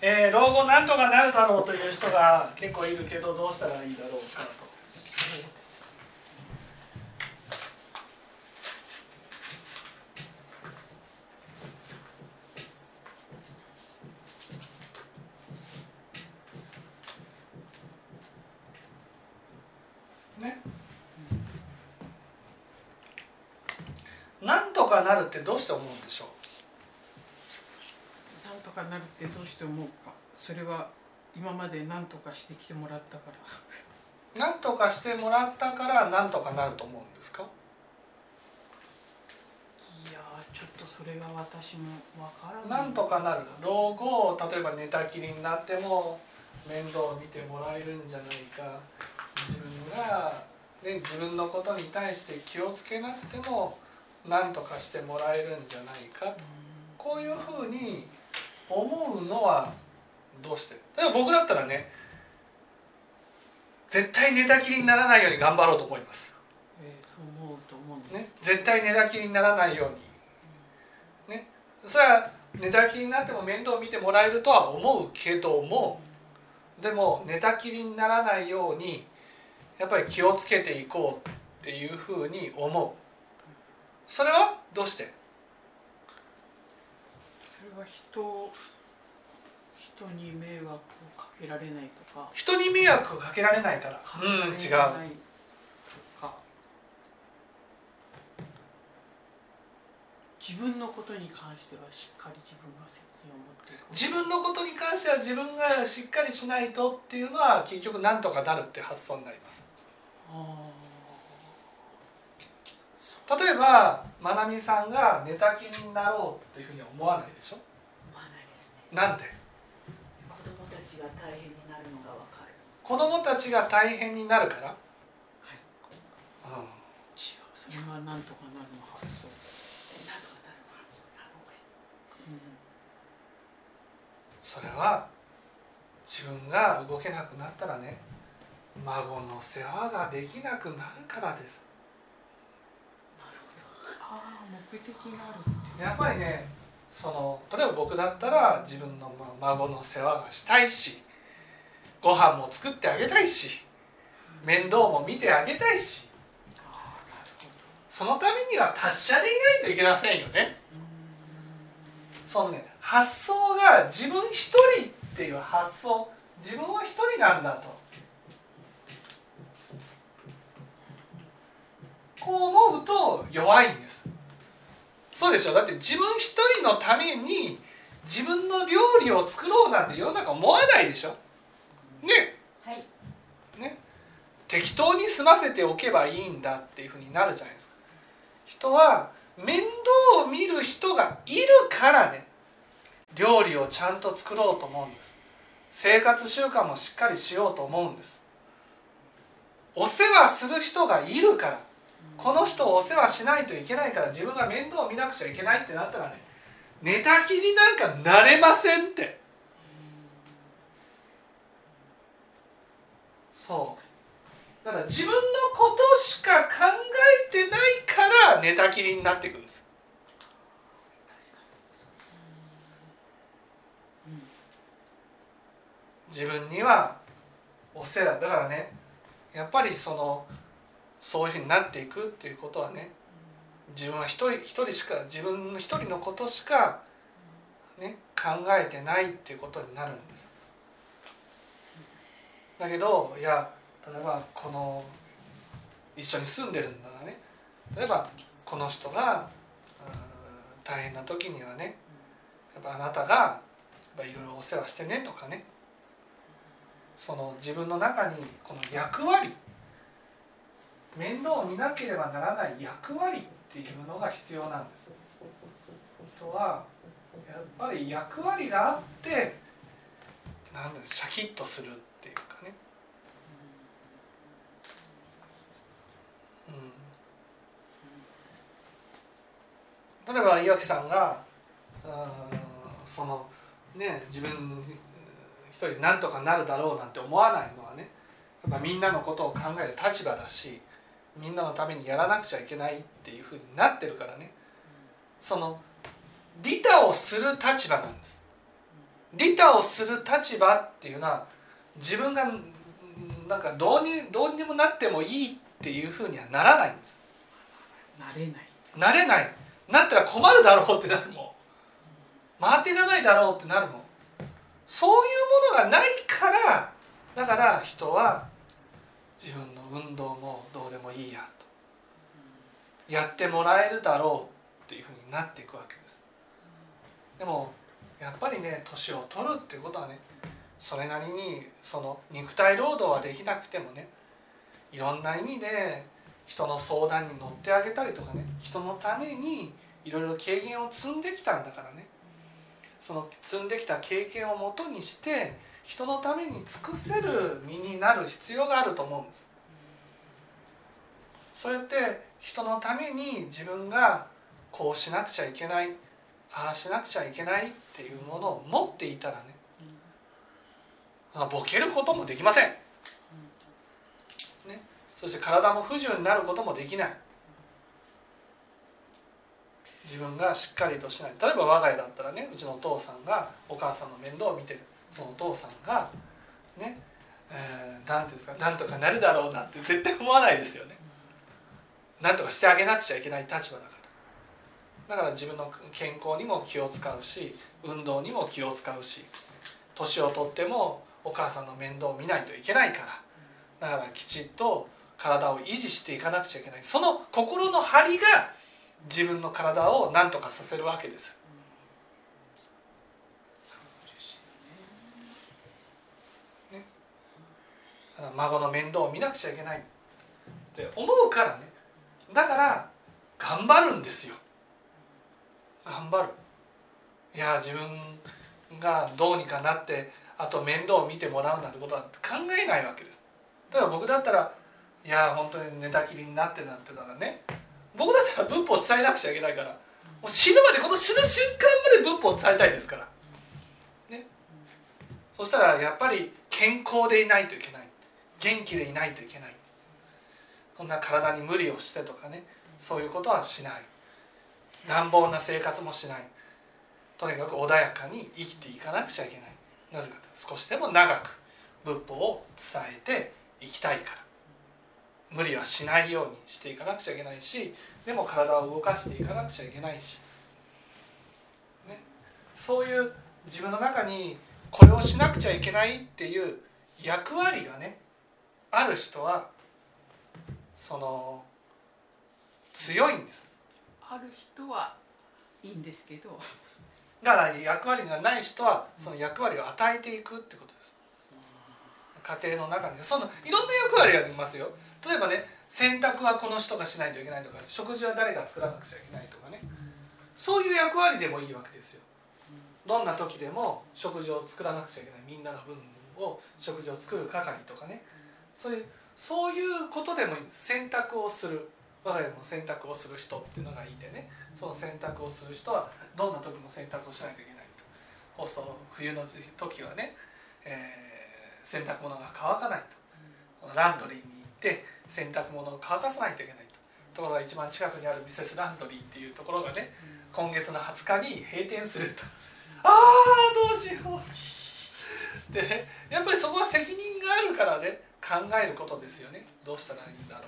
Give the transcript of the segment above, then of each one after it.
えー、老後なんとかなるだろうという人が結構いるけどどうしたらいいだろうかと。ね、なんとかなるってどうして思うんでしょう？かなるってどうして思うか。それは今まで何とかしてきてもらったから。なんとかしてもらったからなんとかなると思うんですか？いやーちょっとそれが私もわからない。なんとかなる？老後例えば寝たきりになっても面倒を見てもらえるんじゃないか。自分が、ね、自分のことに対して気をつけなくても何とかしてもらえるんじゃないかと。こういうふうに思うのはどうして例えば僕だったらね絶対寝たきりにならないように頑張ろうと思います、えーそう思うと思うんね、絶対寝たきりにならないように。ねそれは寝たきりになっても面倒を見てもらえるとは思うけどもでも寝たきりにならないようにやっぱり気をつけていこうっていうふうに思う。それはどうして？は人人に迷惑をかけられないとか。人に迷惑をかけられないから。かうん違う自分のことに関してはしっかり自分が責任を持って自分のことに関しては自分がしっかりしないとっていうのは結局なんとかなるって発想になります。あ例えばまなみさんが寝たきりになろうっていうふうには思わないでしょ？なんで？子供たちが大変になるのがわかる。子供たちが大変になるから、はい。うん。違うそれはなんとかなるの発想、なんとかなるのはあのうんそれは自分が動けなくなったらね孫の世話ができなくなるからです。ああ目的があるって。やっぱりねその例えば僕だったら自分の孫の世話がしたいしご飯も作ってあげたいし面倒も見てあげたいしそのためには達者でいないといけませんよね。そのね発想が自分一人っていう発想自分は一人なんだと。こう思うと弱いんです。そうでしょ。だって自分一人のために自分の料理を作ろうなんて世の中思わないでしょ。ね。はい。ね。適当に済ませておけばいいんだっていうふうになるじゃないですか。人は面倒を見る人がいるからね。料理をちゃんと作ろうと思うんです。生活習慣もしっかりしようと思うんです。お世話する人がいるからこの人をお世話しないといけないから自分が面倒を見なくちゃいけないってなったらね寝たきりなんかなれませんって。そう。だから自分のことしか考えてないから寝たきりになっていくんです。自分にはお世話。だからねやっぱりそのそういうふうになっていくっていうことはね自分は一人一人しか自分の一人のことしか、ね、考えてないっていうことになるんです。だけどいや例えばこの一緒に住んでるんだらね例えばこの人が大変な時にはねやっぱあなたがいろいろお世話してねとかねその自分の中にこの役割面倒を見なければならない役割っていうのが必要なんです。人はやっぱり役割があってなんだシャキッとするっていうかね、うん、例えば岩木さんがうんそのね自分一人でなんとかなるだろうなんて思わないのはねやっぱみんなのことを考える立場だしみんなのためにやらなくちゃいけないっていうふうになってるからね。その利他をする立場なんです。利他をする立場っていうのは自分がんなんかどうにどうにもなってもいいっていうふうにはならないんです。なれない。なれない。なったら困るだろうってなるもん。回っていかないだろうってなるもん。そういうものがないからだから人は自分の運動もどうでもいいやと。やってもらえるだろうっていうふうになっていくわけです。でもやっぱりね年を取るっていうことはねそれなりにその肉体労働はできなくてもねいろんな意味で人の相談に乗ってあげたりとかね人のためにいろいろ経験を積んできたんだからね。その積んできた経験をもとにして人のために尽くせる身になる必要があると思うんです。そうやって人のために自分がこうしなくちゃいけないああしなくちゃいけないっていうものを持っていたらねボケることもできません、ね、そして体も不自由になることもできない。自分がしっかりとしない。例えば我が家だったらねうちのお父さんがお母さんの面倒を見てる。そのお父さんがねえー、なんていうんですかなんとかなるだろうなって絶対思わないですよね。なんとかしてあげなくちゃいけない立場だから。だから自分の健康にも気を使うし運動にも気を使うし年をとってもお母さんの面倒を見ないといけないから。だからきちっと体を維持していかなくちゃいけない。その心の張りが自分の体を何とかさせるわけですね、孫の面倒を見なくちゃいけないって思うからね。だから頑張るんですよ。頑張る。いや自分がどうにかなってあと面倒を見てもらうなんてことは考えないわけです。だから僕だったらいや本当に寝たきりになってなんてたらね。僕だったら仏法を伝えなくちゃいけないから。もう死ぬまでこの死ぬ瞬間まで仏法を伝えたいですから。ね。そしたらやっぱり健康でいないといけない。元気でいないといけない。そんな体に無理をしてとかね。そういうことはしない。乱暴な生活もしない。とにかく穏やかに生きていかなくちゃいけない。なぜかと少しでも長く仏法を伝えていきたいから。無理はしないようにしていかなくちゃいけないしでも体を動かしていかなくちゃいけないし、ね、そういう自分の中にこれをしなくちゃいけないっていう役割がねある人はその強いんです。ある人はいいんですけど。だから役割がない人はその役割を与えていくってことです。家庭の中にそのいろんな役割がありますよ。例えばね洗濯はこの人がしないといけないとか食事は誰が作らなくちゃいけないとかね。そういう役割でもいいわけですよ。どんな時でも食事を作らなくちゃいけない。みんなの分を食事を作る係とかねそういうそういうことでも選択をする。我が家も選択をする人っていうのがいてね。その選択をする人はどんな時も選択をしないといけないと。そう冬の時はね、えー、洗濯物が乾かないと。ランドリーに行って洗濯物を乾かさないといけないと。ところが一番近くにあるミセスランドリーっていうところがね今月の20日に閉店すると。ああどうしよう。でねやっぱりそこは責任があるからね考えることですよね。どうしたらいいんだろう。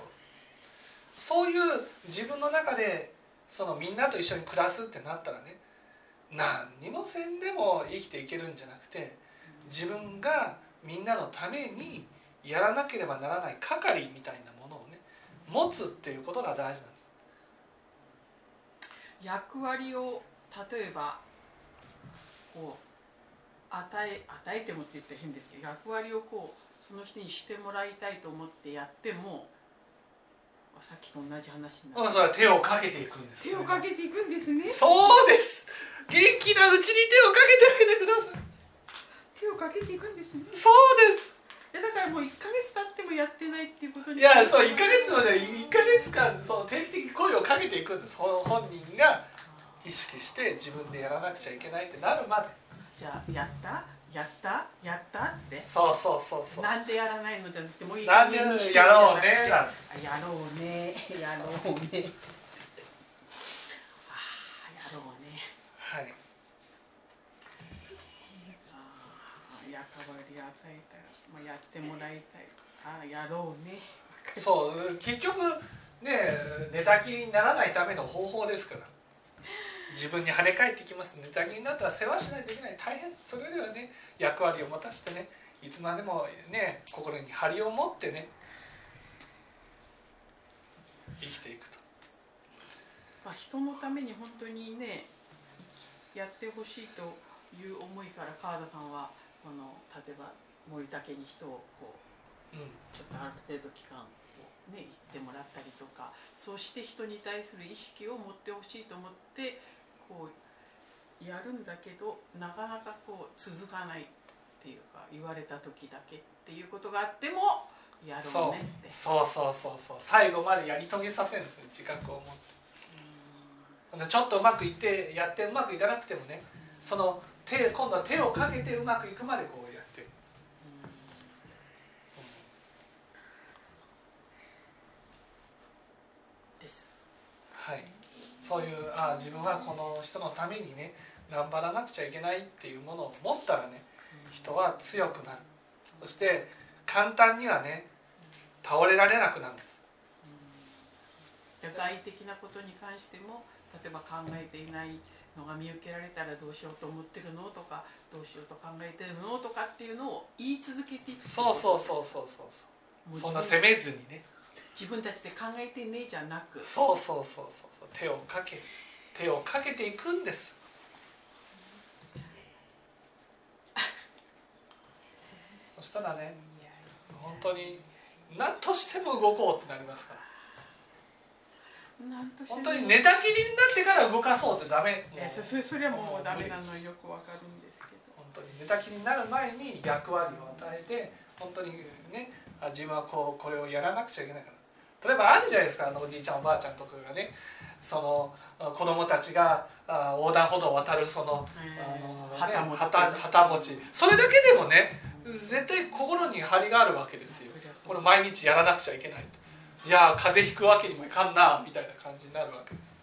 そういう自分の中でそのみんなと一緒に暮らすってなったらね何にもせんでも生きていけるんじゃなくて自分がみんなのためにやらなければならない係みたいなものをね持つっていうことが大事なんです。役割を例えばこう与え与えてもって言ったら変ですけど役割をこうその人にしてもらいたいと思ってやってもさっきと同じ話になる、それは手をかけていくんです、ね、手をかけていくんですね。そうです。元気なうちに手をかけてあげてください。手をかけていくんですね。そうです。いやだからもう1か月経ってもやってないっていうことにいやそう1か月まで1か月間その定期的に声をかけていくんです。本人が意識して自分でやらなくちゃいけないってなるまで。じゃあやった？やった？やった？って？そうそうそうそう。なんでやらないのじゃなくてもういい。なんでやろうね？やろうねやろうね。やろうね。ああやろうね。はい。役割与えたら、まあ、やってもらいたい。あやろうね。そう結局ね寝たきりにならないための方法ですから自分に跳ね返ってきます。寝たきりになったら世話しないといけない。大変。それよりはね役割を持たせてね。いつまでもね心に張りを持ってね生きていくと。まあ、人のために本当にねやってほしいという思いから川田さんはこの例えば森竹に人をこううん。ちょっとある程度期間をね行ってもらったりとかそうして人に対する意識を持ってほしいと思ってこうやるんだけどなかなかこう続かないっていうか言われた時だけっていうことがあってもやろそうねって。そうそうそうそう。最後までやり遂げさせるんですね自覚を持って。ちょっとうまくいってやってうまくいかなくてもねその手今度は手をかけてうまくいくまでこうやってるんですです。はい、そういうああ自分はこの人のためにね頑張らなくちゃいけないっていうものを持ったらね人は強くなる。そして簡単にはね倒れられなくなるんです。社会的なことに関しても例えば考えていないのが見受けられたらどうしようと思ってるのとかどうしようと考えてるのとかっていうのを言い続けていくそうそうそうそうそうそう。もうそんな責めずにね自分たちで考えてねえじゃなく。そうそうそうそうそう。手をかけ手をかけていくんです。そしたらね本当に何としても動こうってなりますから。本当に寝たきりになってから動かそうってダメ。もうえそそそれはもうダメなのよくわかるんですけど。本当に寝たきりになる前に役割を与えて本当にねあ自分はこうこれをやらなくちゃいけないから例えばあるじゃないですかあのおじいちゃんおばあちゃんとかがね。そのあ子供たちがあ横断歩道を渡るそのあの、ね、旗持ち。旗旗持ち。それだけでもね絶対心に張りがあるわけですよ。これ毎日やらなくちゃいけないと。いやー風邪ひくわけにもいかんなみたいな感じになるわけです。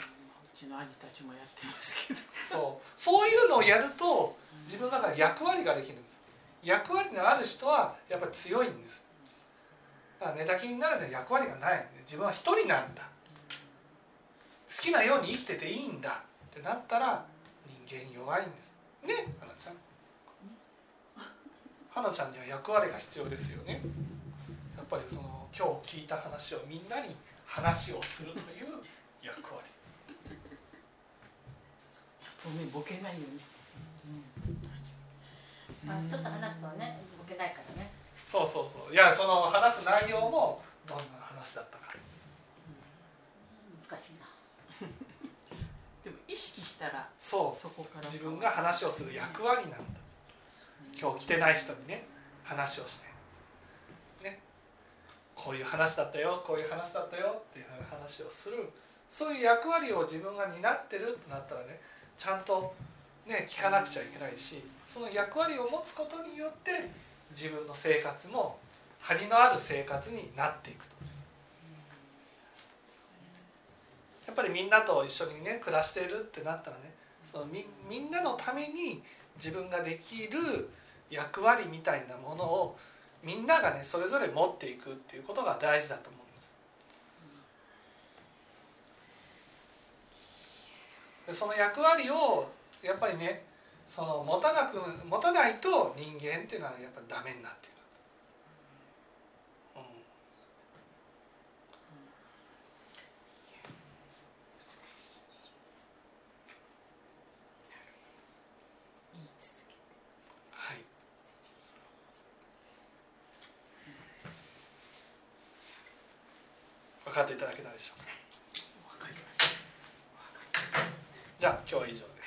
うちの兄たちもやってますけど。そう。そういうのをやると自分の中で役割ができるんです。役割のある人はやっぱり強いんですだから寝たきりになるのは役割がない。自分は一人なんだ。好きなように生きてていいんだってなったら人間弱いんです。ね花ちゃん。花ちゃんには役割が必要ですよね。やっぱりその今日聞いた話をみんなに話をするという役割。ごめんボケないよね、まあ、ちょっと話すとねボケないからねそうそうそう。いやその話す内容もどんな話だったか。難しいな。でも意識したらそう。そこから自分が話をする役割なんだ。今日来てない人にね話をして。ね。こういう話だったよこういう話だったよっていう話をする。そういう役割を自分が担ってるってなったらねちゃんとね聞かなくちゃいけないしその役割を持つことによって自分の生活も張りのある生活になっていくとやっぱりみんなと一緒にね暮らしているってなったらねそのみみんなのために自分ができる役割みたいなものをみんながねそれぞれ持っていくっていうことが大事だと思うんです。でその役割をやっぱりねその持たなく持たないと人間っていうのはやっぱりダメになっていく。うんはい。分かっていただけたでしょうか？じゃあ今日は以上です。